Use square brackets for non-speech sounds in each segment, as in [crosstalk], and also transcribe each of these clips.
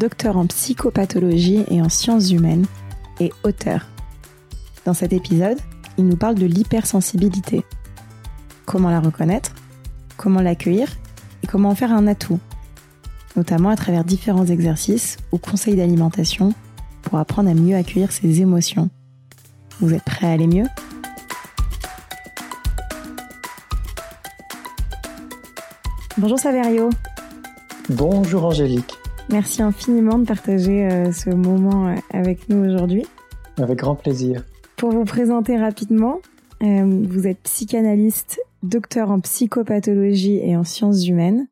docteur en psychopathologie et en sciences humaines et auteur. Dans cet épisode, il nous parle de l'hypersensibilité. Comment la reconnaître, comment l'accueillir et comment en faire un atout, notamment à travers différents exercices ou conseils d'alimentation pour apprendre à mieux accueillir ses émotions. Vous êtes prêts à aller mieux? Bonjour Saverio. Bonjour Angélique. Merci infiniment de partager euh, ce moment euh, avec nous aujourd'hui. Avec grand plaisir. Pour vous présenter rapidement, euh, vous êtes psychanalyste, docteur en psychopathologie et en sciences humaines.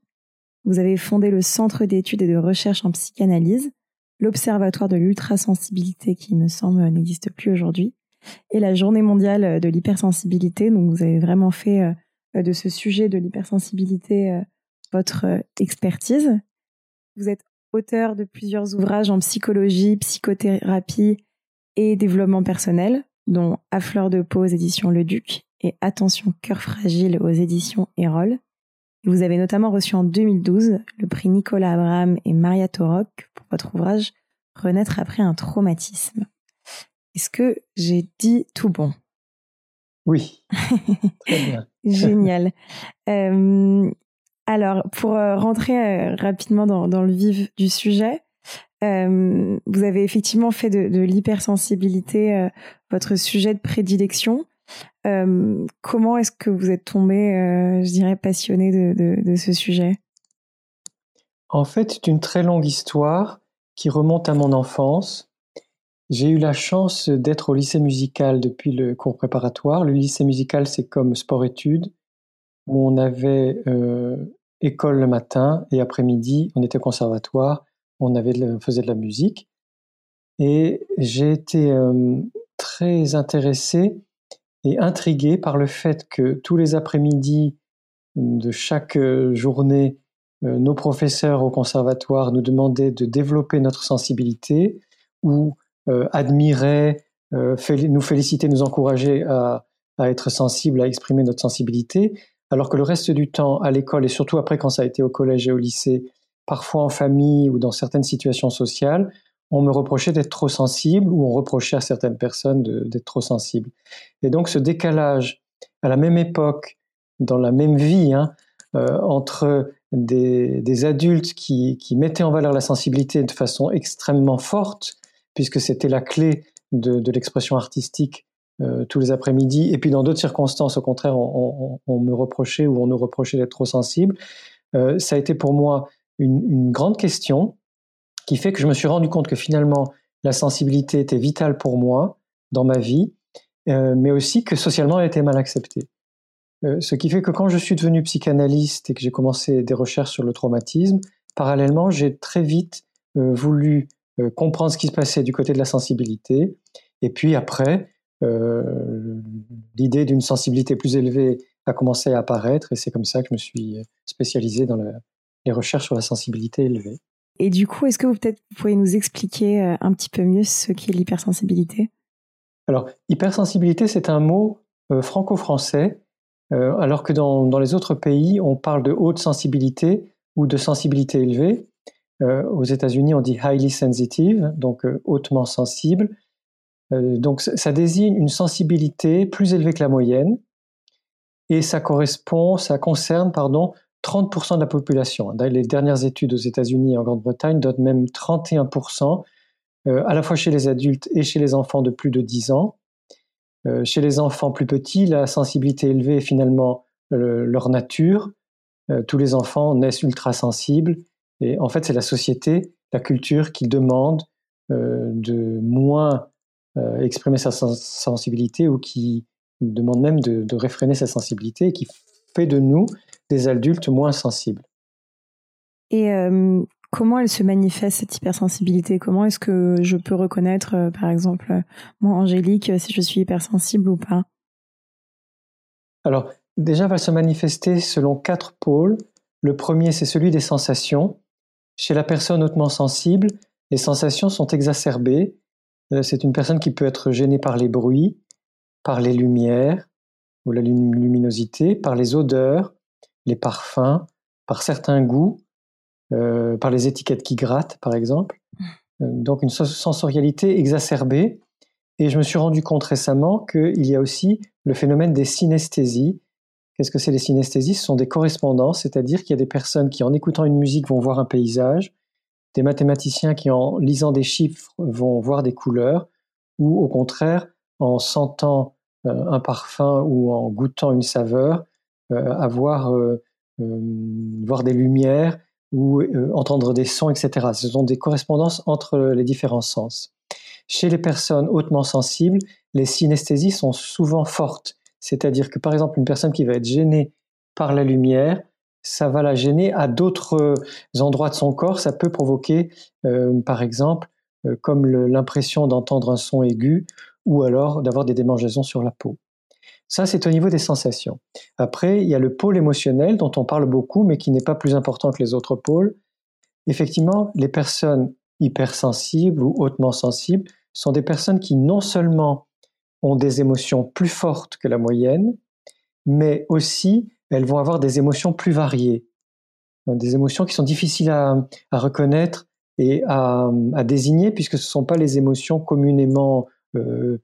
Vous avez fondé le Centre d'études et de recherche en psychanalyse, l'Observatoire de l'ultrasensibilité qui, me semble, n'existe plus aujourd'hui, et la Journée mondiale de l'hypersensibilité. Donc, vous avez vraiment fait de ce sujet de l'hypersensibilité votre expertise. Vous êtes auteur de plusieurs ouvrages en psychologie, psychothérapie et développement personnel, dont À fleur de peau aux éditions Le Duc et Attention cœur fragile aux éditions Erol. Vous avez notamment reçu en 2012 le prix Nicolas Abraham et Maria Torok pour votre ouvrage Renaître après un traumatisme. Est-ce que j'ai dit tout bon? Oui. Très bien. [laughs] Génial. Euh, alors, pour euh, rentrer euh, rapidement dans, le vif du sujet, euh, vous avez effectivement fait de, l'hypersensibilité votre sujet de prédilection. comment est-ce que vous êtes tombé, je dirais, passionné de, ce sujet? En fait, c'est une très longue histoire qui remonte à mon enfance. J'ai eu la chance d'être au lycée musical depuis le cours préparatoire. Le lycée musical, c'est comme sport-études, où on avait école le matin et après-midi, on était conservatoire, on, avait faisait de la musique. Et j'ai été euh, très intéressé et intrigué par le fait que tous les après-midi de chaque euh, journée, euh, nos professeurs au conservatoire nous demandaient de développer notre sensibilité ou admiraient, nous féliciter, nous encourager à, être sensible, à exprimer notre sensibilité alors que le reste du temps à l'école, et surtout après quand ça a été au collège et au lycée, parfois en famille ou dans certaines situations sociales, on me reprochait d'être trop sensible ou on reprochait à certaines personnes d'être trop sensible. Et donc ce décalage à la même époque, dans la même vie, hein, euh, entre des, adultes qui, mettaient en valeur la sensibilité de façon extrêmement forte, puisque c'était la clé de l'expression artistique euh, tous les après-midi. Et puis dans d'autres circonstances, au contraire, on, me reprochait ou on nous reprochait d'être trop sensible. Euh, ça a été pour moi une, grande question qui fait que je me suis rendu compte que finalement, la sensibilité était vitale pour moi dans ma vie, euh, mais aussi que socialement, elle était mal acceptée. ce qui fait que quand je suis devenu psychanalyste et que j'ai commencé des recherches sur le traumatisme, parallèlement, j'ai très vite voulu comprendre ce qui se passait du côté de la sensibilité. Et puis après, euh, l'idée d'une sensibilité plus élevée a commencé à apparaître et c'est comme ça que je me suis spécialisé dans les recherches sur la sensibilité élevée. Et du coup, est-ce que vous peut-être pourriez nous expliquer euh, un petit peu mieux ce qu'est l'hypersensibilité? Alors, hypersensibilité, c'est un mot euh, franco-français, alors que dans, dans, les autres pays, on parle de haute sensibilité ou de sensibilité élevée. aux États-Unis, on dit highly sensitive, donc hautement sensible. Euh, donc ça désigne une sensibilité plus élevée que la moyenne et ça correspond, ça concerne, pardon, 30% de la population. Les dernières études aux États-Unis et en Grande-Bretagne donnent même 31%, euh, à la fois chez les adultes et chez les enfants de plus de 10 ans. Euh, chez les enfants plus petits, la sensibilité élevée est finalement leur nature. tous les enfants naissent ultra sensibles et en fait c'est la société, la culture qui demande de moins euh, exprimer sa sensibilité ou qui demande même de, réfréner sa sensibilité et qui fait de nous des adultes moins sensibles. Et euh, comment elle se manifeste cette hypersensibilité? Comment est-ce que je peux reconnaître, par exemple, moi, Angélique, si je suis hypersensible ou pas? Alors, déjà, elle va se manifester selon quatre pôles. Le premier, c'est celui des sensations. Chez la personne hautement sensible, les sensations sont exacerbées. Euh, c'est une personne qui peut être gênée par les bruits, par les lumières ou la luminosité, par les odeurs, les parfums, par certains goûts, euh, par les étiquettes qui grattent, par exemple. Euh, donc une sensorialité exacerbée. Et je me suis rendu compte récemment qu'il y a aussi le phénomène des synesthésies, Qu'est-ce que c'est les synesthésies? Ce sont des correspondances, c'est-à-dire qu'il y a des personnes qui, en écoutant une musique, vont voir un paysage, des mathématiciens qui, en lisant des chiffres, vont voir des couleurs, ou au contraire, en sentant euh, un parfum ou en goûtant une saveur, euh, avoir euh, voir des lumières ou entendre des sons, etc. Ce sont des correspondances entre les différents sens. Chez les personnes hautement sensibles, les synesthésies sont souvent fortes c'est-à-dire que par exemple, une personne qui va être gênée par la lumière, ça va la gêner à d'autres euh, endroits de son corps. Ça peut provoquer, euh, par exemple, euh, comme l'impression d'entendre un son aigu ou alors d'avoir des démangeaisons sur la peau. Ça, c'est au niveau des sensations. Après, il y a le pôle émotionnel dont on parle beaucoup, mais qui n'est pas plus important que les autres pôles. Effectivement, les personnes hypersensibles ou hautement sensibles sont des personnes qui non seulement ont des émotions plus fortes que la moyenne, mais aussi elles vont avoir des émotions plus variées, des émotions qui sont difficiles à, reconnaître et à, désigner puisque ce ne sont pas les émotions communément euh,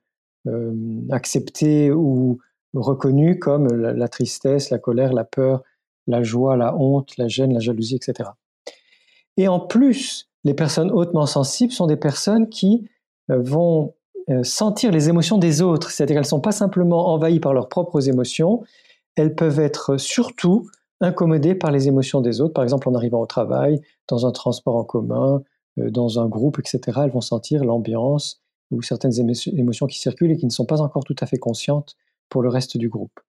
euh, acceptées ou reconnues comme la, tristesse, la colère, la peur, la joie, la honte, la gêne, la jalousie, etc. Et en plus, les personnes hautement sensibles sont des personnes qui euh, vont euh, sentir les émotions des autres, c'est-à-dire qu'elles ne sont pas simplement envahies par leurs propres émotions, elles peuvent être surtout incommodées par les émotions des autres, par exemple en arrivant au travail, dans un transport en commun, euh, dans un groupe, etc. Elles vont sentir l'ambiance ou certaines émotions qui circulent et qui ne sont pas encore tout à fait conscientes pour le reste du groupe.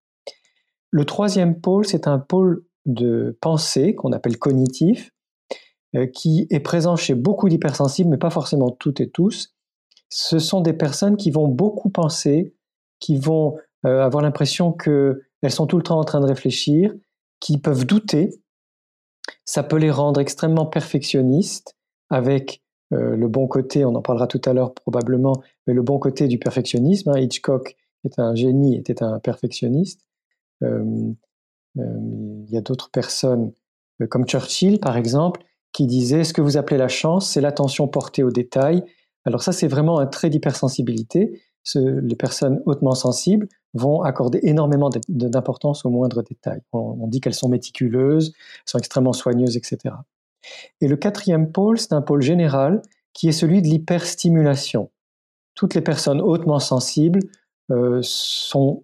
Le troisième pôle, c'est un pôle de pensée qu'on appelle cognitif, euh, qui est présent chez beaucoup d'hypersensibles, mais pas forcément toutes et tous, ce sont des personnes qui vont beaucoup penser, qui vont euh, avoir l'impression qu'elles sont tout le temps en train de réfléchir, qui peuvent douter. Ça peut les rendre extrêmement perfectionnistes avec euh, le bon côté, on en parlera tout à l'heure probablement, mais le bon côté du perfectionnisme. Hein. Hitchcock est un génie, était un perfectionniste. Euh, il y a d'autres personnes, comme Churchill par exemple, qui disaient ce que vous appelez la chance, c'est l'attention portée aux détails alors ça, c'est vraiment un trait d'hypersensibilité. les personnes hautement sensibles vont accorder énormément d'importance aux moindres détails. On, dit qu'elles sont méticuleuses, sont extrêmement soigneuses, etc. Et le quatrième pôle, c'est un pôle général qui est celui de l'hyperstimulation. Toutes les personnes hautement sensibles euh, sont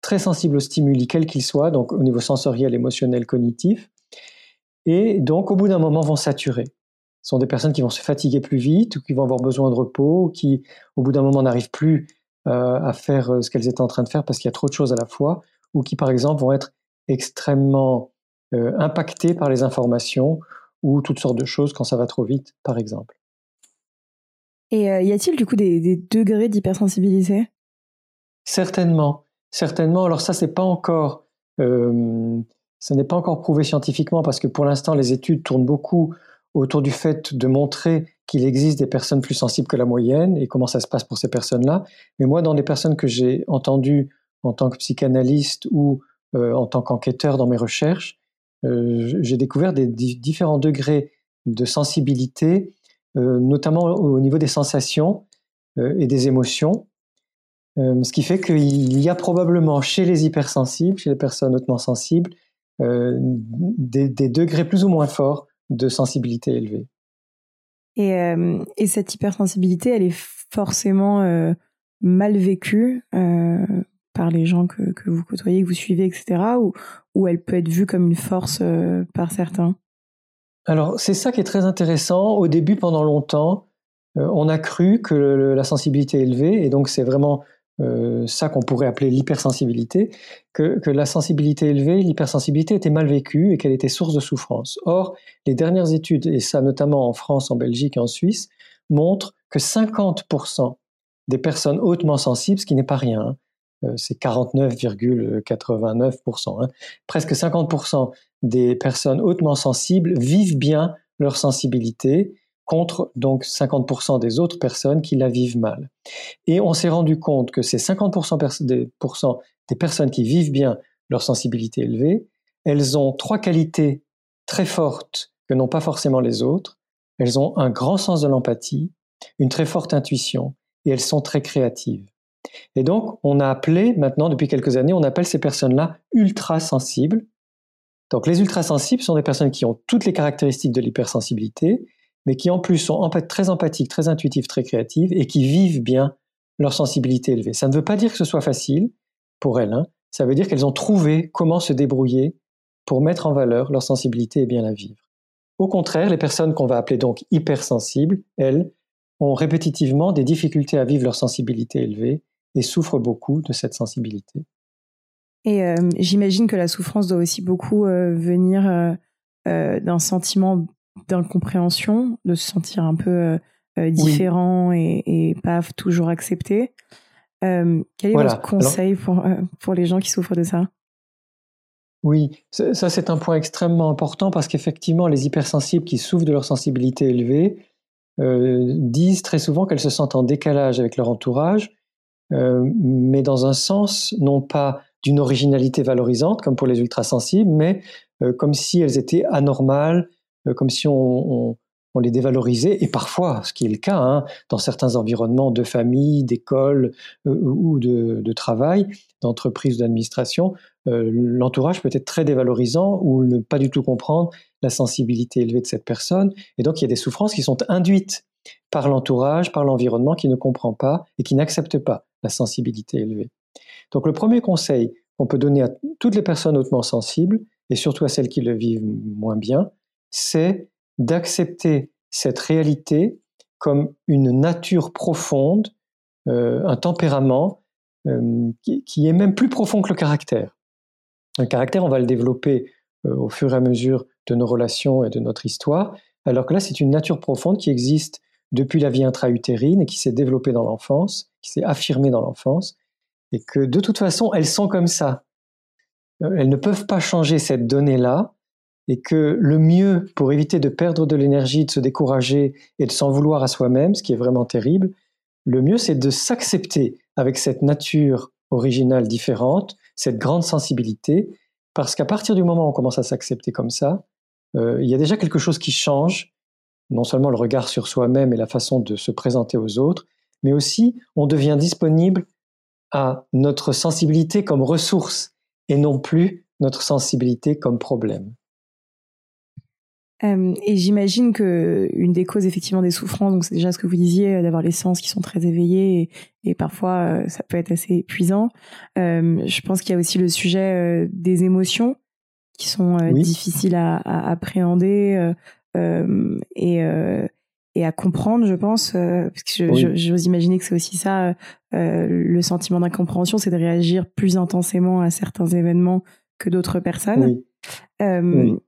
très sensibles aux stimuli, quels qu'ils soient, donc au niveau sensoriel, émotionnel, cognitif, et donc au bout d'un moment vont saturer. Ce sont des personnes qui vont se fatiguer plus vite ou qui vont avoir besoin de repos, ou qui, au bout d'un moment, n'arrivent plus à faire euh, ce qu'elles étaient en train de faire parce qu'il y a trop de choses à la fois, ou qui, par exemple, vont être extrêmement euh, impactées par les informations ou toutes sortes de choses quand ça va trop vite, par exemple. Et y a-t-il du coup des, degrés d'hypersensibilité? Certainement, certainement. Alors ça, c'est pas encore, ça n'est pas encore prouvé scientifiquement parce que pour l'instant, les études tournent beaucoup autour du fait de montrer qu'il existe des personnes plus sensibles que la moyenne et comment ça se passe pour ces personnes-là. Mais moi, dans les personnes que j'ai entendues en tant que psychanalyste ou euh, en tant qu'enquêteur dans mes recherches, euh, j'ai découvert des différents degrés de sensibilité, euh, notamment au niveau des sensations et des émotions. ce qui fait qu'il y a probablement chez les hypersensibles, chez les personnes hautement sensibles, des, des degrés plus ou moins forts de sensibilité élevée. Et, euh, et cette hypersensibilité, elle est forcément euh, mal vécue euh, par les gens que, que, vous côtoyez, que vous suivez, etc. Ou, ou elle peut être vue comme une force par certains? Alors, c'est ça qui est très intéressant. Au début, pendant longtemps, on a cru que la sensibilité élevée, et donc c'est vraiment euh, ça qu'on pourrait appeler l'hypersensibilité, que, la sensibilité élevée, l'hypersensibilité était mal vécue et qu'elle était source de souffrance. Or, les dernières études, et ça notamment en France, en Belgique et en Suisse, montrent que 50% des personnes hautement sensibles, ce qui n'est pas rien, hein, euh, c'est 49,89%, hein, presque 50% des personnes hautement sensibles vivent bien leur sensibilité contre donc 50% des autres personnes qui la vivent mal. Et on s'est rendu compte que ces 50% des, des personnes qui vivent bien leur sensibilité élevée, elles ont trois qualités très fortes que n'ont pas forcément les autres. Elles ont un grand sens de l'empathie, une très forte intuition et elles sont très créatives. Et donc, on a appelé, maintenant, depuis quelques années, on appelle ces personnes-là ultra sensibles. Donc, les ultra sensibles sont des personnes qui ont toutes les caractéristiques de l'hypersensibilité mais qui en plus sont très empathiques, très intuitives, très créatives et qui vivent bien leur sensibilité élevée. Ça ne veut pas dire que ce soit facile pour elles, hein. ça veut dire qu'elles ont trouvé comment se débrouiller pour mettre en valeur leur sensibilité et bien la vivre. Au contraire, les personnes qu'on va appeler donc hypersensibles, elles, ont répétitivement des difficultés à vivre leur sensibilité élevée et souffrent beaucoup de cette sensibilité. Et euh, j'imagine que la souffrance doit aussi beaucoup euh, venir euh, d'un sentiment d'incompréhension, de se sentir un peu euh, euh, différent et, pas toujours accepté. Euh, quel est votre conseil pour, pour les gens qui souffrent de ça? Oui, ça c'est un point extrêmement important parce qu'effectivement, les hypersensibles qui souffrent de leur sensibilité élevée disent très souvent qu'elles se sentent en décalage avec leur entourage, mais dans un sens non pas d'une originalité valorisante comme pour les ultrasensibles, mais comme si elles étaient anormales, comme si on, les dévalorisait, et parfois, ce qui est le cas, hein, dans certains environnements de famille, d'école euh, ou de, travail, d'entreprise ou d'administration, euh, l'entourage peut être très dévalorisant ou ne pas du tout comprendre la sensibilité élevée de cette personne, et donc il y a des souffrances qui sont induites par l'entourage, par l'environnement qui ne comprend pas et qui n'accepte pas la sensibilité élevée. Donc le premier conseil qu'on peut donner à toutes les personnes hautement sensibles, et surtout à celles qui le vivent moins bien, c'est d'accepter cette réalité comme une nature profonde, euh, un tempérament euh, qui, est même plus profond que le caractère. Un caractère, on va le développer euh, au fur et à mesure de nos relations et de notre histoire, alors que là, c'est une nature profonde qui existe depuis la vie intra-utérine et qui s'est développée dans l'enfance, qui s'est affirmée dans l'enfance, et que de toute façon, elles sont comme ça. Elles ne peuvent pas changer cette donnée-là, et que le mieux pour éviter de perdre de l'énergie, de se décourager et de s'en vouloir à soi-même, ce qui est vraiment terrible, le mieux c'est de s'accepter avec cette nature originale différente, cette grande sensibilité, parce qu'à partir du moment où on commence à s'accepter comme ça, euh, il y a déjà quelque chose qui change, non seulement le regard sur soi-même et la façon de se présenter aux autres, mais aussi on devient disponible à notre sensibilité comme ressource et non plus notre sensibilité comme problème. Euh, et j'imagine que une des causes effectivement des souffrances, donc c'est déjà ce que vous disiez, euh, d'avoir les sens qui sont très éveillés et, parfois euh, ça peut être assez épuisant. je pense qu'il y a aussi le sujet des émotions qui sont difficiles à, appréhender et, et à comprendre, je pense, parce que j'ose imaginer que c'est aussi ça, le sentiment d'incompréhension, c'est de réagir plus intensément à certains événements que d'autres personnes. Oui.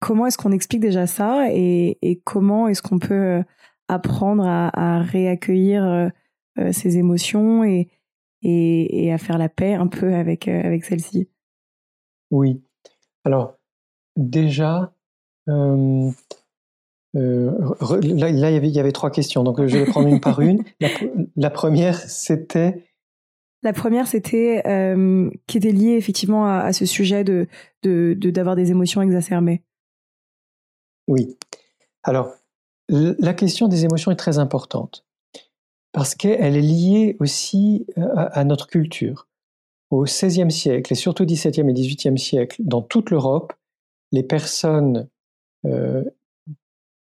Comment est-ce qu'on explique déjà ça et, comment est-ce qu'on peut euh, apprendre à, réaccueillir euh, euh, ces émotions et, et, à faire la paix un peu avec, avec celles-ci Oui. Alors, déjà, là, il, y avait, il y avait trois questions, donc je vais prendre une par une. [laughs] La, première, c'était... La première, c'était qui était liée effectivement à, ce sujet de d'avoir de, des émotions exacerbées. Oui. Alors, la question des émotions est très importante parce qu'elle est liée aussi euh, à, notre culture. Au XVIe siècle et surtout au XVIIe et XVIIIe siècle, dans toute l'Europe, les personnes euh,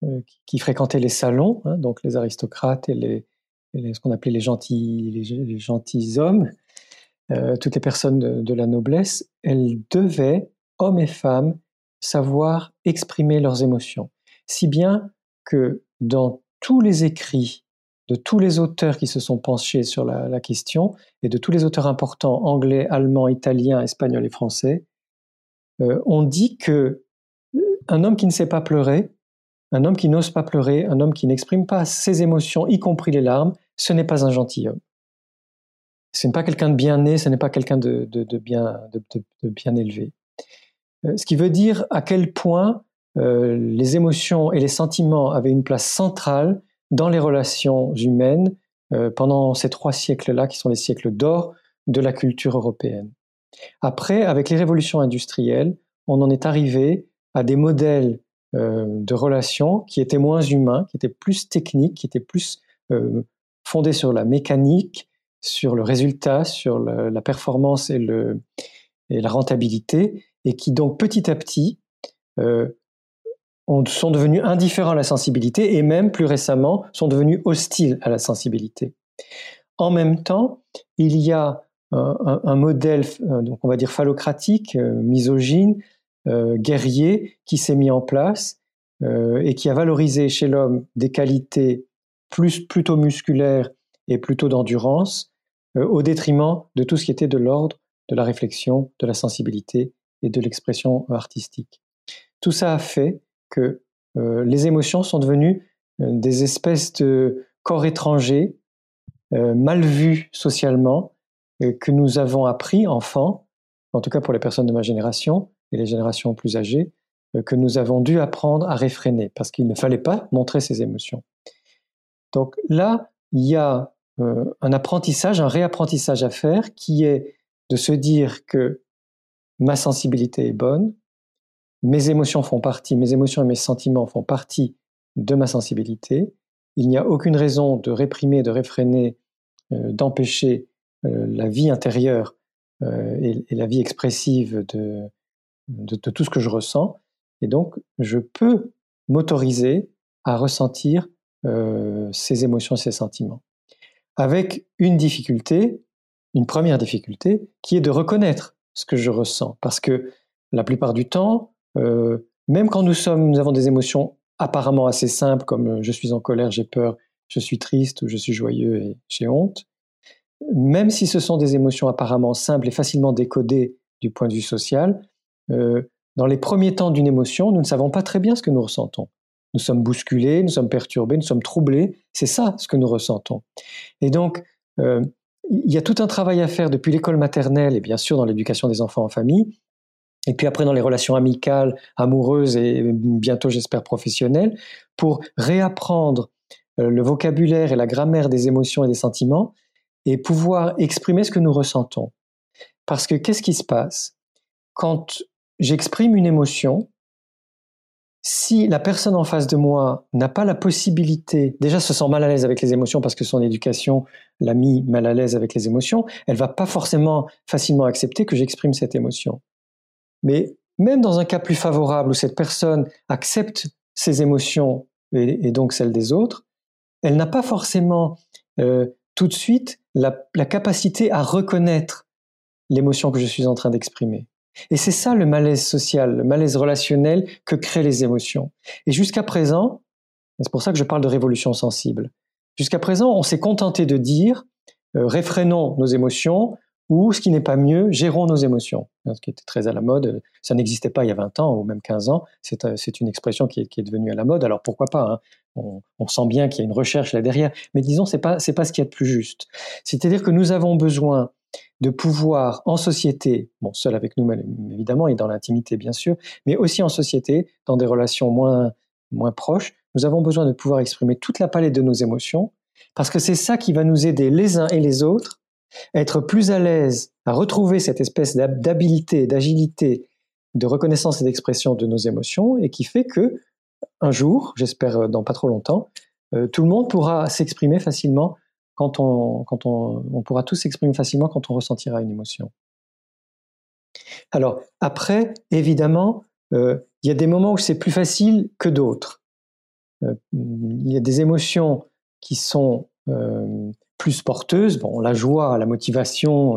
euh, qui fréquentaient les salons, hein, donc les aristocrates et, les, ce qu'on appelait les gentils, les, hommes, toutes les personnes de, la noblesse, elles devaient, hommes et femmes, savoir exprimer leurs émotions. Si bien que dans tous les écrits de tous les auteurs qui se sont penchés sur la, question et de tous les auteurs importants, anglais, allemands, italiens, espagnols et français, euh, on dit que un homme qui ne sait pas pleurer, un homme qui n'ose pas pleurer, un homme qui n'exprime pas ses émotions, y compris les larmes, ce n'est pas un gentilhomme. Ce n'est pas quelqu'un de bien né, ce n'est pas quelqu'un de, bien, élevé. Euh, ce qui veut dire à quel point euh, les émotions et les sentiments avaient une place centrale dans les relations humaines euh, pendant ces trois siècles-là, qui sont les siècles d'or de la culture européenne. Après, avec les révolutions industrielles, on en est arrivé à des modèles de relations qui étaient moins humains, qui étaient plus techniques, qui étaient plus fondés sur la mécanique, sur le résultat, sur la performance et, la rentabilité, et qui donc petit à petit euh, sont devenus indifférents à la sensibilité et même plus récemment sont devenus hostiles à la sensibilité. En même temps, il y a un, modèle, euh, donc on va dire phallocratique, euh, misogyne, guerrier, qui s'est mis en place et qui a valorisé chez l'homme des qualités plus plutôt musculaires et plutôt d'endurance, au détriment de tout ce qui était de l'ordre de la réflexion, de la sensibilité et de l'expression artistique. Tout ça a fait que euh, les émotions sont devenues euh, des espèces de corps étrangers, mal vus socialement, que nous avons appris, enfants, en tout cas pour les personnes de ma génération et les générations plus âgées, que nous avons dû apprendre à réfréner, parce qu'il ne fallait pas montrer ces émotions. Donc là, il y a euh, un apprentissage, un réapprentissage à faire qui est de se dire que ma sensibilité est bonne, mes émotions font partie, mes émotions et mes sentiments font partie de ma sensibilité. Il n'y a aucune raison de réprimer, de réfréner, euh, d'empêcher euh, la vie intérieure et, la vie expressive de, de, tout ce que je ressens. Et donc, je peux m'autoriser à ressentir ces émotions, ces sentiments avec une difficulté, une première difficulté, qui est de reconnaître ce que je ressens. Parce que la plupart du temps, euh, même quand nous, sommes, nous avons des émotions apparemment assez simples, comme euh, je suis en colère, j'ai peur, je suis triste ou je suis joyeux et j'ai honte, même si ce sont des émotions apparemment simples et facilement décodées du point de vue social, euh, dans les premiers temps d'une émotion, nous ne savons pas très bien ce que nous ressentons. Nous sommes bousculés, nous sommes perturbés, nous sommes troublés. C'est ça ce que nous ressentons. Et donc, il y a tout un travail à faire depuis l'école maternelle et bien sûr dans l'éducation des enfants en famille, et puis après dans les relations amicales, amoureuses et bientôt j'espère professionnelles, pour réapprendre euh, le vocabulaire et la grammaire des émotions et des sentiments et pouvoir exprimer ce que nous ressentons. Parce que qu'est-ce qui se passe? Quand j'exprime une émotion, si la personne en face de moi n'a pas la possibilité, déjà se sent mal à l'aise avec les émotions parce que son éducation l'a mis mal à l'aise avec les émotions, elle va pas forcément facilement accepter que j'exprime cette émotion. Mais même dans un cas plus favorable où cette personne accepte ses émotions et, donc celles des autres, elle n'a pas forcément euh, tout de suite la capacité à reconnaître l'émotion que je suis en train d'exprimer. Et c'est ça le malaise social, le malaise relationnel que créent les émotions. Et jusqu'à présent, c'est pour ça que je parle de révolution sensible, jusqu'à présent, on s'est contenté de dire euh, réfrénons nos émotions ou, ce qui n'est pas mieux, gérons nos émotions. Ce qui était très à la mode, ça n'existait pas il y a 20 ans ou même 15 ans, c'est euh, une expression qui est, devenue à la mode, alors pourquoi pas hein? on, sent bien qu'il y a une recherche là derrière, mais disons, c'est pas, pas ce qui est de plus juste. C'est-à-dire que nous avons besoin de pouvoir en société, bon, seul avec nous-mêmes évidemment et dans l'intimité bien sûr, mais aussi en société, dans des relations moins, moins proches, nous avons besoin de pouvoir exprimer toute la palette de nos émotions, parce que c'est ça qui va nous aider les uns et les autres à être plus à l'aise, à retrouver cette espèce d'habilité, d'agilité, de reconnaissance et d'expression de nos émotions, et qui fait que un jour, j'espère dans pas trop longtemps, euh, tout le monde pourra s'exprimer facilement quand on, quand on, pourra tous s'exprimer facilement quand on ressentira une émotion. Alors, après, évidemment, euh, il y a des moments où c'est plus facile que d'autres. Euh, il y a des émotions qui sont euh, plus porteuses, bon, la joie, la motivation,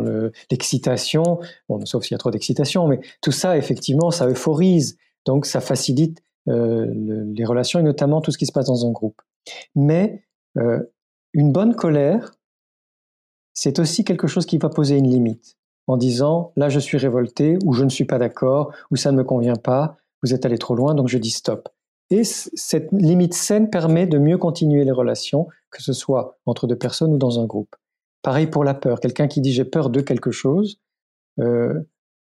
l'excitation, bon, sauf s'il y a trop d'excitation, mais tout ça, effectivement, ça euphorise, donc ça facilite les relations et notamment tout ce qui se passe dans un groupe. Mais une bonne colère, c'est aussi quelque chose qui va poser une limite en disant là je suis révolté ou je ne suis pas d'accord ou ça ne me convient pas, vous êtes allé trop loin donc je dis stop. Et cette limite saine permet de mieux continuer les relations, que ce soit entre deux personnes ou dans un groupe. Pareil pour la peur. Quelqu'un qui dit j'ai peur de quelque chose, euh,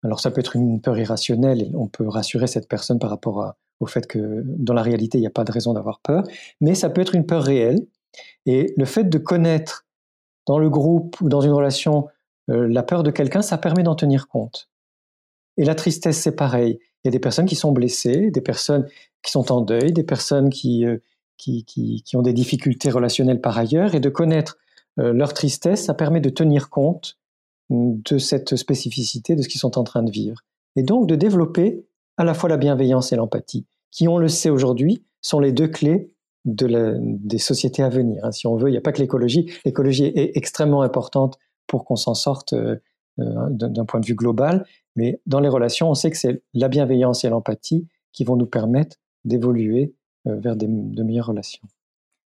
alors ça peut être une peur irrationnelle, et on peut rassurer cette personne par rapport au fait que dans la réalité, il n'y a pas de raison d'avoir peur, mais ça peut être une peur réelle. Et le fait de connaître dans le groupe ou dans une relation euh, la peur de quelqu'un, ça permet d'en tenir compte. Et la tristesse, c'est pareil. Il y a des personnes qui sont blessées, des personnes qui sont en deuil, des personnes qui, euh, qui, qui, ont des difficultés relationnelles par ailleurs, et de connaître euh, leur tristesse, ça permet de tenir compte de cette spécificité de ce qu'ils sont en train de vivre. Et donc de développer à la fois la bienveillance et l'empathie, qui, on le sait aujourd'hui, sont les deux clés de la, des sociétés à venir. Hein. Si on veut, il n'y a pas que l'écologie. L'écologie est extrêmement importante pour qu'on s'en sorte euh, euh, d'un point de vue global, mais dans les relations, on sait que c'est la bienveillance et l'empathie qui vont nous permettre d'évoluer vers des, de meilleures relations.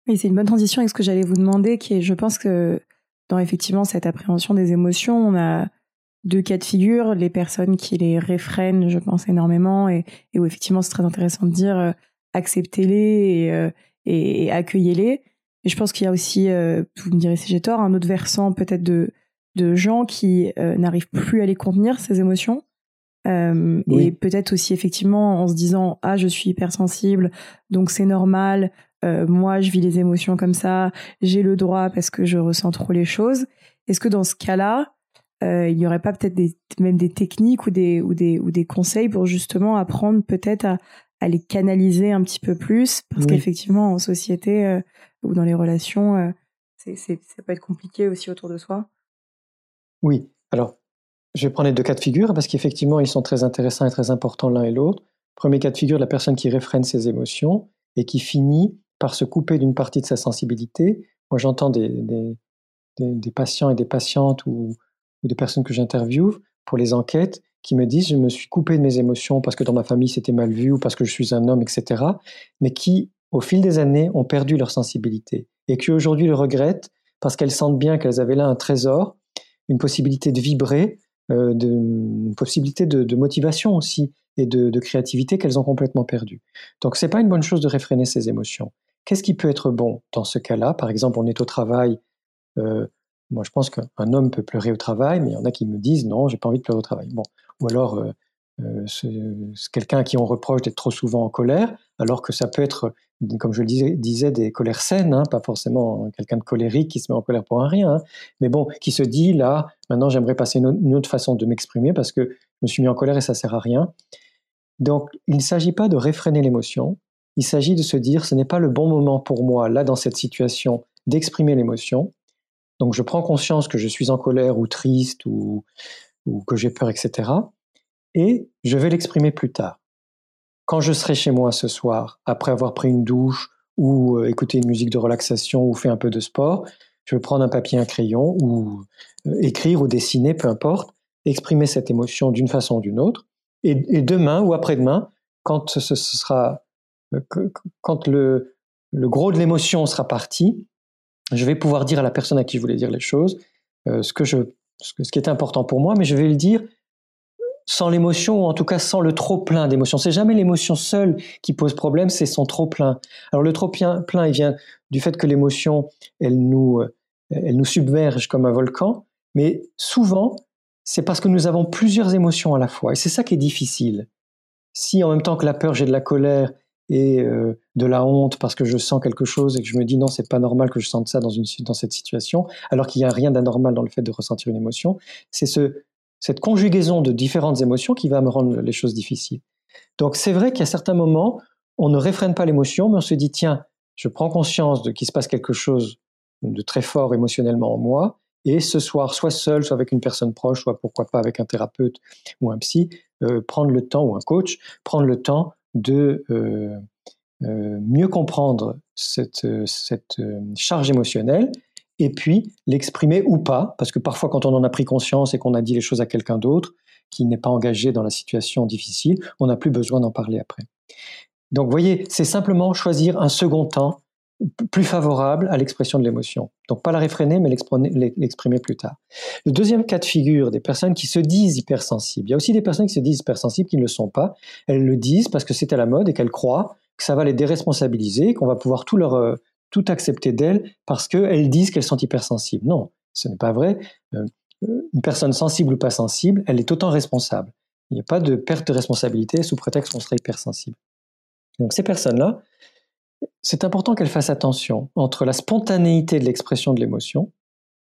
Oui, c'est une bonne transition avec ce que j'allais vous demander, qui est, je pense que dans effectivement cette appréhension des émotions, on a deux cas de figure, les personnes qui les réfrènent, je pense énormément, et, où effectivement c'est très intéressant de dire euh, acceptez-les euh, et, accueillez-les. Et je pense qu'il y a aussi, euh, vous me direz si j'ai tort, un autre versant peut-être de, de gens qui n'arrivent plus à les contenir, ces émotions. Et peut-être aussi effectivement en se disant ah je suis hypersensible donc c'est normal euh, moi je vis les émotions comme ça, j'ai le droit parce que je ressens trop les choses. Est-ce que dans ce cas-là, euh, il n'y aurait pas peut-être des, même des techniques ou des, ou, des, ou des conseils pour justement apprendre peut-être à, à les canaliser un petit peu plus Parce qu'effectivement, en société euh, ou dans les relations, c'est, ça peut être compliqué aussi autour de soi. Oui, alors je vais prendre les deux cas de figure parce qu'effectivement, ils sont très intéressants et très importants l'un et l'autre. Premier cas de figure, la personne qui réfrène ses émotions et qui finit par se couper d'une partie de sa sensibilité. Moi, j'entends des, des, des, patients et des patientes ou, ou des personnes que j'interviewe pour les enquêtes qui me disent je me suis coupé de mes émotions parce que dans ma famille c'était mal vu ou parce que je suis un homme, etc. Mais qui, au fil des années, ont perdu leur sensibilité et qui aujourd'hui le regrettent parce qu'elles sentent bien qu'elles avaient là un trésor, une possibilité de vibrer, euh, une possibilité de, motivation aussi et de, créativité qu'elles ont complètement perdu. Donc c'est pas une bonne chose de réfréner ses émotions. Qu'est-ce qui peut être bon dans ce cas-là? Par exemple, on est au travail. Euh, moi, je pense qu'un homme peut pleurer au travail, mais il y en a qui me disent non, j'ai pas envie de pleurer au travail. Bon, ou alors euh, euh c'est quelqu'un qui on reproche d'être trop souvent en colère, alors que ça peut être, comme je le disais, disais des colères saines, hein, pas forcément quelqu'un de colérique qui se met en colère pour un rien, hein, mais bon, qui se dit là, maintenant j'aimerais passer une autre façon de m'exprimer parce que je me suis mis en colère et ça sert à rien. Donc, il ne s'agit pas de réfréner l'émotion, il s'agit de se dire, ce n'est pas le bon moment pour moi, là, dans cette situation, d'exprimer l'émotion. Donc, je prends conscience que je suis en colère ou triste ou, ou que j'ai peur, etc. Et je vais l'exprimer plus tard. Quand je serai chez moi ce soir, après avoir pris une douche ou euh, écouté une musique de relaxation ou fait un peu de sport, je vais prendre un papier, un crayon ou euh, écrire ou dessiner, peu importe, exprimer cette émotion d'une façon ou d'une autre. Et, demain ou après-demain, quand ce sera quand le, le gros de l'émotion sera parti, je vais pouvoir dire à la personne à qui je voulais dire les choses euh, ce, que je, ce, qui est important pour moi, mais je vais le dire sans l'émotion, ou en tout cas sans le trop plein d'émotions. C'est jamais l'émotion seule qui pose problème, c'est son trop plein. Alors le trop plein, plein il vient du fait que l'émotion, elle nous, elle nous submerge comme un volcan, mais souvent, c'est parce que nous avons plusieurs émotions à la fois, et c'est ça qui est difficile. Si en même temps que la peur, j'ai de la colère et euh, de la honte parce que je sens quelque chose et que je me dis non, c'est pas normal que je sente ça dans, une, dans cette situation, alors qu'il n'y a rien d'anormal dans le fait de ressentir une émotion. C'est ce, cette conjugaison de différentes émotions qui va me rendre les choses difficiles. Donc c'est vrai qu'à certains moments, on ne réfrène pas l'émotion, mais on se dit tiens, je prends conscience de qu'il se passe quelque chose de très fort émotionnellement en moi, et ce soir, soit seul, soit avec une personne proche, soit pourquoi pas avec un thérapeute ou un psy, euh, prendre le temps, ou un coach, prendre le temps de euh, euh, mieux comprendre cette, cette charge émotionnelle et puis l'exprimer ou pas, parce que parfois quand on en a pris conscience et qu'on a dit les choses à quelqu'un d'autre qui n'est pas engagé dans la situation difficile, on n'a plus besoin d'en parler après. Donc voyez, c'est simplement choisir un second temps plus favorable à l'expression de l'émotion. Donc pas la réfréner, mais l'exprimer plus tard. Le deuxième cas de figure des personnes qui se disent hypersensibles. Il y a aussi des personnes qui se disent hypersensibles qui ne le sont pas. Elles le disent parce que c'est à la mode et qu'elles croient que ça va les déresponsabiliser, qu'on va pouvoir tout leur euh, tout accepter d'elles parce qu'elles disent qu'elles sont hypersensibles. Non, ce n'est pas vrai. Euh, une personne sensible ou pas sensible, elle est autant responsable. Il n'y a pas de perte de responsabilité sous prétexte qu'on serait hypersensible. Donc ces personnes-là, c'est important qu'elles fassent attention entre la spontanéité de l'expression de l'émotion,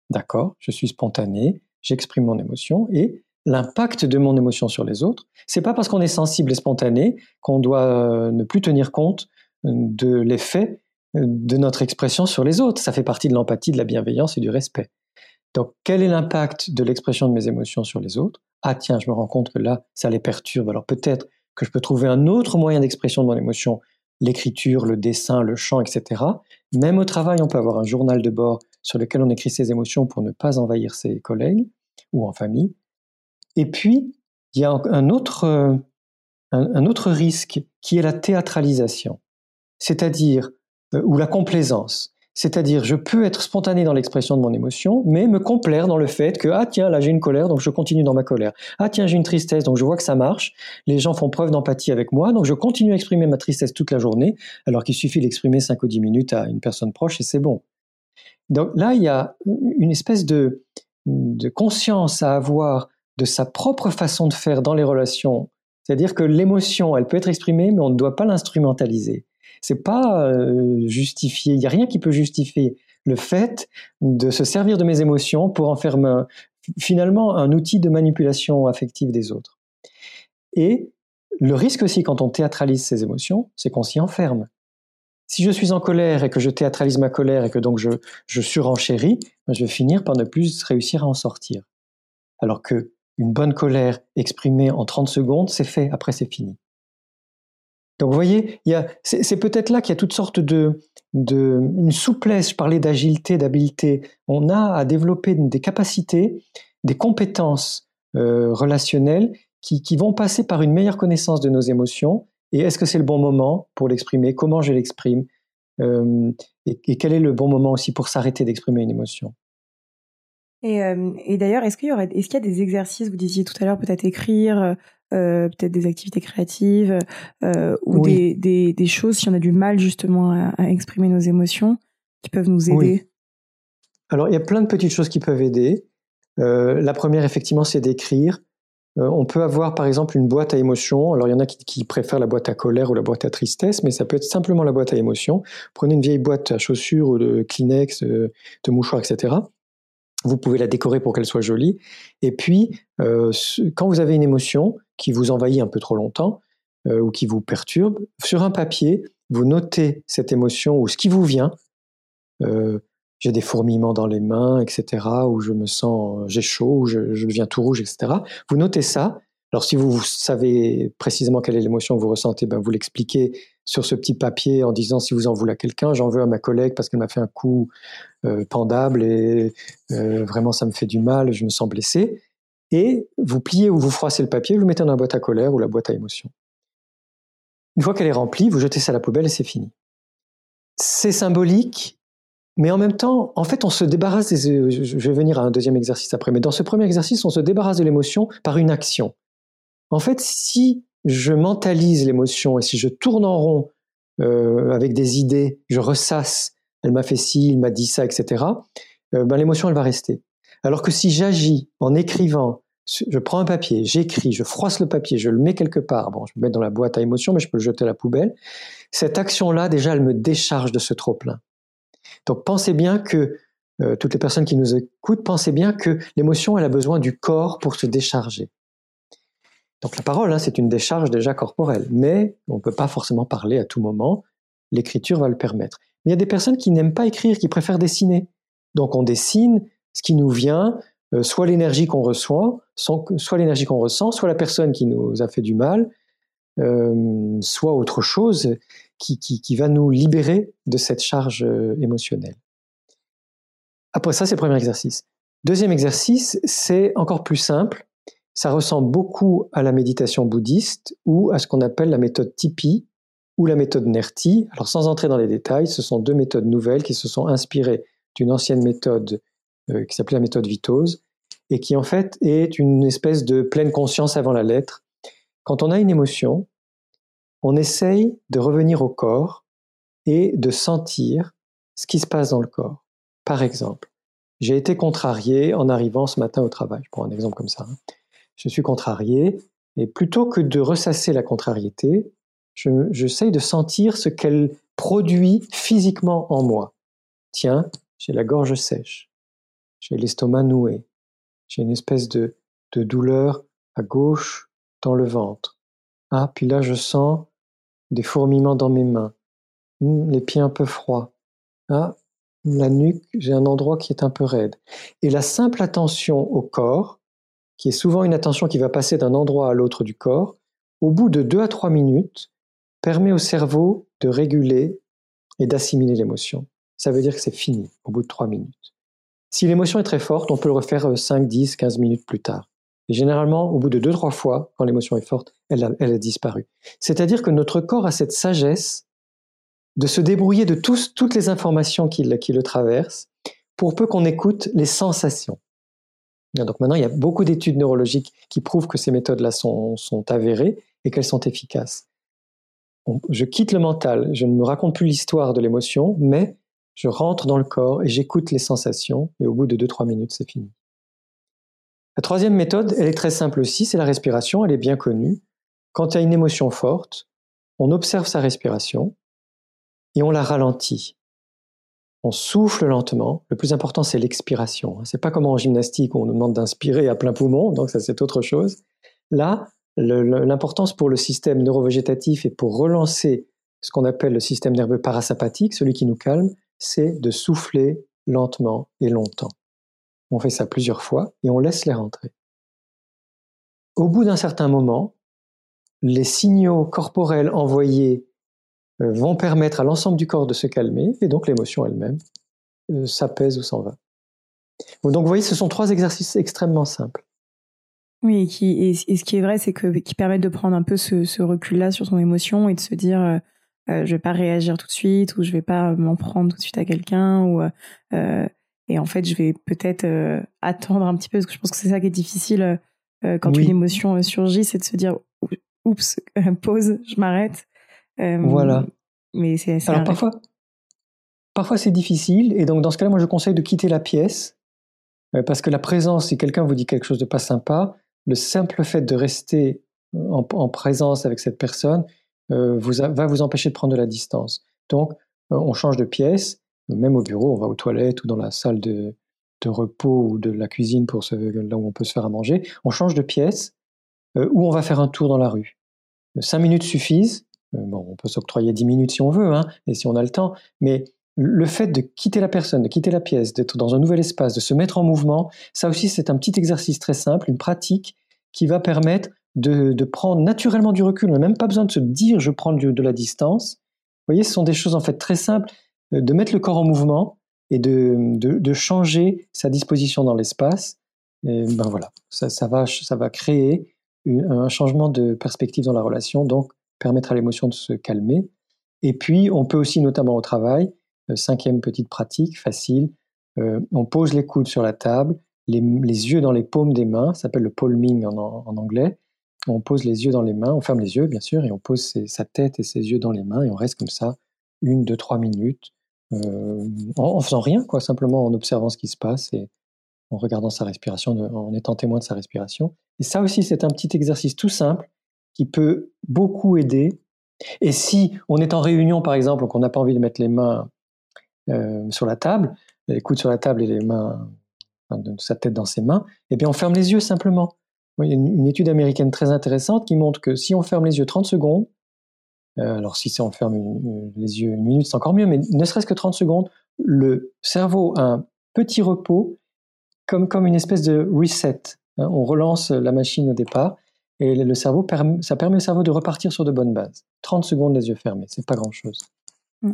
d'accord, je suis spontané, j'exprime mon émotion, et l'impact de mon émotion sur les autres. C'est pas parce qu'on est sensible et spontané qu'on doit euh, ne plus tenir compte de l'effet euh, de notre expression sur les autres. Ça fait partie de l'empathie, de la bienveillance et du respect. Donc, quel est l'impact de l'expression de mes émotions sur les autres? Ah tiens, je me rends compte que là, ça les perturbe. Alors peut-être que je peux trouver un autre moyen d'expression de mon émotion l'écriture, le dessin, le chant, etc. Même au travail, on peut avoir un journal de bord sur lequel on écrit ses émotions pour ne pas envahir ses collègues ou en famille. Et puis, il y a un autre, euh, un, autre risque qui est la théâtralisation, c'est-à-dire, euh, ou la complaisance. C'est-à-dire, je peux être spontané dans l'expression de mon émotion, mais me complaire dans le fait que, ah tiens, là j'ai une colère, donc je continue dans ma colère. Ah tiens, j'ai une tristesse, donc je vois que ça marche. Les gens font preuve d'empathie avec moi, donc je continue à exprimer ma tristesse toute la journée, alors qu'il suffit d'exprimer 5 ou 10 minutes à une personne proche et c'est bon. Donc là, il y a une espèce de, de conscience à avoir de sa propre façon de faire dans les relations. C'est-à-dire que l'émotion, elle peut être exprimée, mais on ne doit pas l'instrumentaliser c'est pas euh, justifié. Il y a rien qui peut justifier le fait de se servir de mes émotions pour en faire finalement un outil de manipulation affective des autres. Et le risque aussi quand on théâtralise ses émotions, c'est qu'on s'y enferme. Si je suis en colère et que je théâtralise ma colère et que donc je, je surenchéris, ben, je vais finir par ne plus réussir à en sortir. Alors que une bonne colère exprimée en 30 secondes, c'est fait, après c'est fini. Donc vous voyez, c'est peut-être là qu'il y a toutes sortes de, de une souplesse. Je parlais d'agilité, d'habileté. On a à développer des capacités, des compétences euh, relationnelles qui, qui, vont passer par une meilleure connaissance de nos émotions. Et est-ce que c'est le bon moment pour l'exprimer? Comment je l'exprime? Euh, et, quel est le bon moment aussi pour s'arrêter d'exprimer une émotion? Et, euh, et d'ailleurs, est-ce qu'il y aurait, est-ce qu'il y a des exercices? Vous disiez tout à l'heure peut-être écrire, euh, peut-être des activités créatives euh, ou des, des, des, choses si on a du mal justement à, exprimer nos émotions qui peuvent nous aider Alors il y a plein de petites choses qui peuvent aider. Euh, la première effectivement c'est d'écrire. on peut avoir par exemple une boîte à émotions. Alors il y en a qui, qui, préfèrent la boîte à colère ou la boîte à tristesse, mais ça peut être simplement la boîte à émotions. Prenez une vieille boîte à chaussures ou de Kleenex, de mouchoirs, etc. Vous pouvez la décorer pour qu'elle soit jolie. Et puis, quand vous avez une émotion, qui vous envahit un peu trop longtemps euh, ou qui vous perturbe, sur un papier, vous notez cette émotion ou ce qui vous vient. Euh, j'ai des fourmillements dans les mains, etc., ou je me sens, j'ai chaud, ou je, je, deviens tout rouge, etc. Vous notez ça. Alors si vous, savez précisément quelle est l'émotion que vous ressentez, ben vous l'expliquez sur ce petit papier en disant si vous en voulez à quelqu'un, j'en veux à ma collègue parce qu'elle m'a fait un coup euh, pendable et vraiment ça me fait du mal, je me sens blessé et vous pliez ou vous froissez le papier, vous le mettez dans la boîte à colère ou la boîte à émotions. Une fois qu'elle est remplie, vous jetez ça à la poubelle et c'est fini. C'est symbolique, mais en même temps, en fait, on se débarrasse des... Je vais venir à un deuxième exercice après, mais dans ce premier exercice, on se débarrasse de l'émotion par une action. En fait, si je mentalise l'émotion et si je tourne en rond euh, avec des idées, je ressasse, elle m'a fait ci, il m'a dit ça, etc., euh, ben, l'émotion, elle va rester. Alors que si j'agis en écrivant, je prends un papier, j'écris, je froisse le papier, je le mets quelque part, bon, je le mettre dans la boîte à émotions, mais je peux le jeter à la poubelle, cette action-là, déjà, elle me décharge de ce trop-plein. Donc pensez bien que, euh, toutes les personnes qui nous écoutent, pensez bien que l'émotion, elle a besoin du corps pour se décharger. Donc la parole, hein, c'est une décharge déjà corporelle, mais on ne peut pas forcément parler à tout moment. L'écriture va le permettre. Mais il y a des personnes qui n'aiment pas écrire, qui préfèrent dessiner. Donc on dessine, ce qui nous vient, euh, soit l'énergie qu'on reçoit, soit l'énergie qu'on ressent, soit la personne qui nous a fait du mal, euh, soit autre chose qui, va nous libérer de cette charge euh, émotionnelle. Après ça, c'est le premier exercice. Deuxième exercice, c'est encore plus simple. Ça ressemble beaucoup à la méditation bouddhiste ou à ce qu'on appelle la méthode Tipi, ou la méthode NERTI. Alors sans entrer dans les détails, ce sont deux méthodes nouvelles qui se sont inspirées d'une ancienne méthode qui s'appelait la méthode Vitose et qui en fait est une espèce de pleine conscience avant la lettre. Quand on a une émotion, on essaye de revenir au corps et de sentir ce qui se passe dans le corps. Par exemple, j'ai été contrarié en arrivant ce matin au travail. Je prends un exemple comme ça. Hein. Je suis contrarié et plutôt que de ressasser la contrariété, j'essaye de sentir ce qu'elle produit physiquement en moi. Tiens, j'ai la gorge sèche, j'ai l'estomac noué, j'ai une espèce de, douleur à gauche dans le ventre. Ah, puis là, je sens des fourmillements dans mes mains, hmm, les pieds un peu froids. Ah, la nuque, j'ai un endroit qui est un peu raide. Et la simple attention au corps, qui est souvent une attention qui va passer d'un endroit à l'autre du corps, au bout de deux à trois minutes, permet au cerveau de réguler et d'assimiler l'émotion. Ça veut dire que c'est fini au bout de trois minutes. Si l'émotion est très forte, on peut le refaire 5, 10, 15 minutes plus tard. Et généralement, au bout de deux, trois fois, quand l'émotion est forte, elle a, disparu. C'est-à-dire que notre corps a cette sagesse de se débrouiller de toutes les informations qui, le traversent pour peu qu'on écoute les sensations. Donc maintenant, il y a beaucoup d'études neurologiques qui prouvent que ces méthodes-là sont avérées et qu'elles sont efficaces. je quitte le mental, je ne me raconte plus l'histoire de l'émotion, mais je rentre dans le corps et j'écoute les sensations, et au bout de 2-3 minutes, c'est fini. La troisième méthode, elle est très simple aussi, c'est la respiration, elle est bien connue. Quand il y a une émotion forte, on observe sa respiration et on la ralentit. On souffle lentement. Le plus important, c'est l'expiration. C'est pas comme en gymnastique où on nous demande d'inspirer à plein poumon, donc ça c'est autre chose. Là, l'importance pour le système neurovégétatif et pour relancer ce qu'on appelle le système nerveux parasympathique, celui qui nous calme, c'est de souffler lentement et longtemps. On fait ça plusieurs fois et on laisse les rentrer. Au bout d'un certain moment, les signaux corporels envoyés euh, vont permettre à l'ensemble du corps de se calmer et donc l'émotion elle-même euh, s'apaise ou s'en va. Donc vous voyez, ce sont trois exercices extrêmement simples. Oui, et, ce qui est vrai, c'est que qui permettent de prendre un peu ce, recul-là sur son émotion et de se dire, euh, euh, je vais pas réagir tout de suite ou je vais pas m'en prendre tout de suite à quelqu'un ou et en fait, je vais peut-être attendre un petit peu parce que je pense que c'est ça qui est difficile quand une émotion surgit, c'est de se dire, oups, pause, je m'arrête. Voilà. Mais c'est Alors parfois, parfois c'est difficile, et donc dans ce cas-là, moi je conseille de quitter la pièce, euh, parce que la présence, si quelqu'un vous dit quelque chose de pas sympa, le simple fait de rester en, présence avec cette personne euh, vous va vous empêcher de prendre de la distance. Donc, euh, on change de pièce, même au bureau, on va aux toilettes ou dans la salle de, repos ou de la cuisine pour ce, là où on peut se faire à manger. On change de pièce ou on va faire un tour dans la rue. Cinq minutes suffisent euh, on peut s'octroyer 10 minutes si on veut, hein, et si on a le temps, mais le fait de quitter la personne, de quitter la pièce, d'être dans un nouvel espace, de se mettre en mouvement, ça aussi c'est un petit exercice très simple, une pratique qui va permettre de, prendre naturellement du recul. On n'a même pas besoin de se dire je prends de, la distance. Vous voyez, ce sont des choses en fait très simples, euh, de mettre le corps en mouvement et de, changer sa disposition dans l'espace. Ben voilà, ça, va, ça va créer un changement de perspective dans la relation. Donc, permettre à l'émotion de se calmer. Et puis, on peut aussi, notamment au travail, euh, cinquième petite pratique facile, euh, on pose les coudes sur la table, les, yeux dans les paumes des mains, ça s'appelle le palming en, anglais. On pose les yeux dans les mains, on ferme les yeux bien sûr, et on pose sa tête et ses yeux dans les mains, et on reste comme ça une, deux, trois minutes, euh, en, faisant rien, quoi, simplement en observant ce qui se passe et en regardant sa respiration, en étant témoin de sa respiration. Et ça aussi, c'est un petit exercice tout simple qui peut beaucoup aider. Et si on est en réunion, par exemple, qu'on n'a pas envie de mettre les mains euh, sur la table, les coudes sur la table et les mains, sa tête dans ses mains, eh bien, on ferme les yeux simplement. Il y a une, étude américaine très intéressante qui montre que si on ferme les yeux 30 secondes, euh, alors si on ferme les yeux une minute, c'est encore mieux, mais ne serait-ce que 30 secondes, le cerveau a un petit repos comme, comme une espèce de reset. Hein. on relance la machine au départ et le cerveau, ça permet au cerveau de repartir sur de bonnes bases. 30 secondes les yeux fermés, c'est pas grand-chose.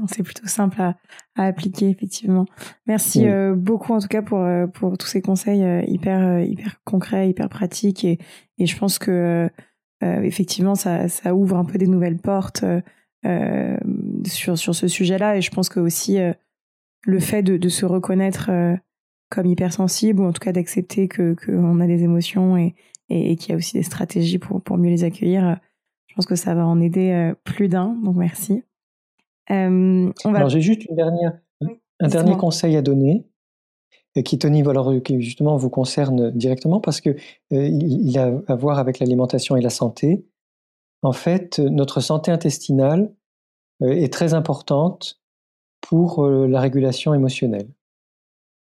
C'est plutôt simple à, appliquer, effectivement. Merci euh, beaucoup, en tout cas, pour, euh, pour tous ces conseils euh, hyper, hyper concrets, hyper pratiques. Et, et je pense que, effectivement, ça, ça, ouvre un peu des nouvelles portes sur, sur ce sujet-là. Et je pense que aussi le fait de, de se reconnaître comme hypersensible, ou en tout cas d'accepter que qu'on a des émotions et, et, qu'il y a aussi des stratégies pour, pour mieux les accueillir, je pense que ça va en aider plus d'un. Donc merci. Euh, Alors j'ai juste une dernière, un dernier conseil à donner qui Tony alors, qui justement vous concerne directement parce que il a à voir avec l'alimentation et la santé. En fait, notre santé intestinale est très importante pour la régulation émotionnelle.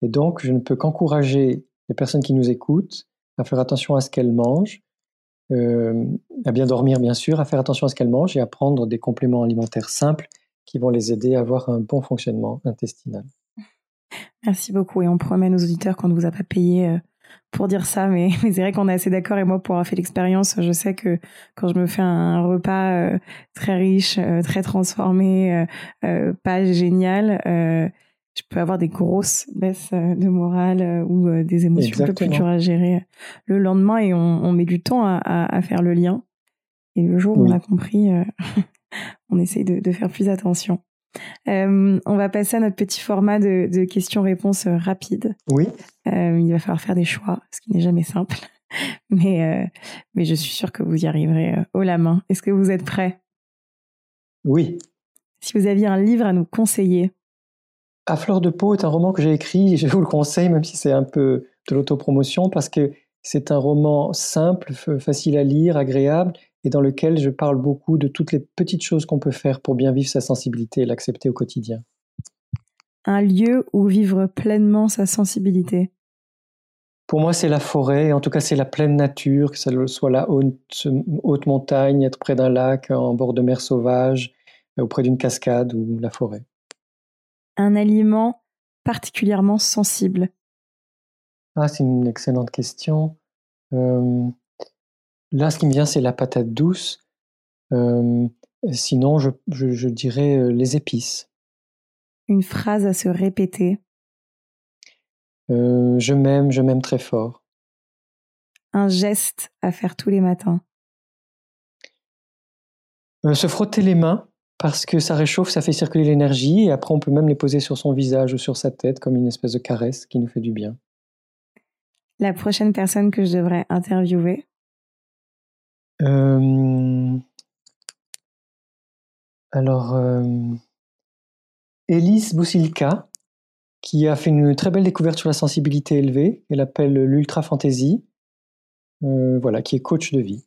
Et donc, je ne peux qu'encourager les personnes qui nous écoutent à faire attention à ce qu'elles mangent, à bien dormir bien sûr, à faire attention à ce qu'elles mangent et à prendre des compléments alimentaires simples qui vont les aider à avoir un bon fonctionnement intestinal. Merci beaucoup et on promet à nos auditeurs qu'on ne vous a pas payé euh, pour dire ça, mais, [laughs] c'est vrai qu'on est assez d'accord et moi pour avoir fait l'expérience, je sais que quand je me fais un repas euh, très riche, euh, très transformé, pas génial, je peux avoir des grosses baisses de morale ou des émotions un peu plus dures à gérer le lendemain et on, met du temps à, faire le lien. Et le jour où on a compris, [laughs] [laughs] on essaye de, faire plus attention. Euh, on va passer à notre petit format de, questions-réponses euh, rapides. Oui. Euh, il va falloir faire des choix, ce qui n'est jamais simple. [laughs] Mais, mais je suis sûre que vous y arriverez haut la main. Est-ce que vous êtes prêts? Oui. Si vous aviez un livre à nous conseiller. À fleur de peau est un roman que j'ai écrit, je vous le conseille, même si c'est un peu de l'autopromotion, parce que c'est un roman simple, facile à lire, agréable, et dans lequel je parle beaucoup de toutes les petites choses qu'on peut faire pour bien vivre sa sensibilité et l'accepter au quotidien. Un lieu où vivre pleinement sa sensibilité Pour moi, c'est la forêt, en tout cas c'est la pleine nature, que ce soit la haute, haute montagne, être près d'un lac, en bord de mer sauvage, euh, auprès d'une cascade ou la forêt. Un aliment particulièrement sensible Ah, c'est une excellente question. Euh, Là, ce qui me vient, c'est la patate douce. sinon, je, dirais les épices. Une phrase à se répéter. je m'aime, je m'aime très fort. Un geste à faire tous les matins. se frotter les mains parce que ça réchauffe, ça fait circuler l'énergie et après on peut même les poser sur son visage ou sur sa tête comme une espèce de caresse qui nous fait du bien. La prochaine personne que je devrais interviewer alors, Elise Boussilka, qui a fait une très belle découverte sur la sensibilité élevée, elle appelle l'Ultra Fantasy, voilà, qui est coach de vie.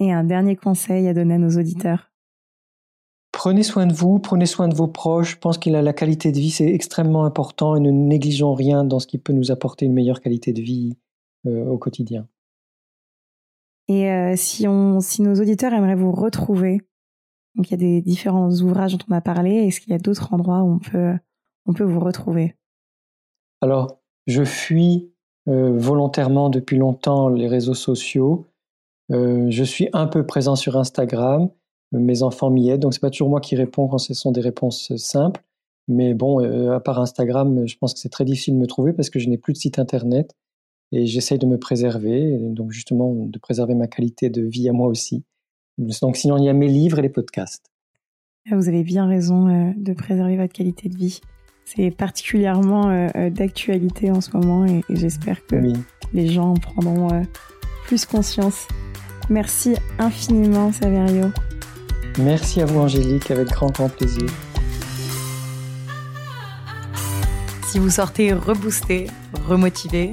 Et un dernier conseil à donner à nos auditeurs Prenez soin de vous, prenez soin de vos proches. Je pense que la qualité de vie, c'est extrêmement important et ne négligeons rien dans ce qui peut nous apporter une meilleure qualité de vie au quotidien. Et euh, si, on, si nos auditeurs aimeraient vous retrouver, donc il y a des différents ouvrages dont on a parlé, est-ce qu'il y a d'autres endroits où on peut, on peut vous retrouver? Alors, je fuis euh, volontairement depuis longtemps les réseaux sociaux. Euh, je suis un peu présent sur Instagram. Mes enfants m'y aident, donc c'est pas toujours moi qui réponds quand ce sont des réponses simples. Mais bon, à part Instagram, je pense que c'est très difficile de me trouver parce que je n'ai plus de site internet et j'essaye de me préserver, donc justement de préserver ma qualité de vie à moi aussi. Donc sinon, il y a mes livres et les podcasts. Ah, vous avez bien raison euh, de préserver votre qualité de vie. C'est particulièrement euh, euh, d'actualité en ce moment et, j'espère que les gens en prendront plus conscience. Merci infiniment, Saverio. Merci à vous, Angélique, avec grand, grand plaisir. Si vous sortez reboosté, remotivé,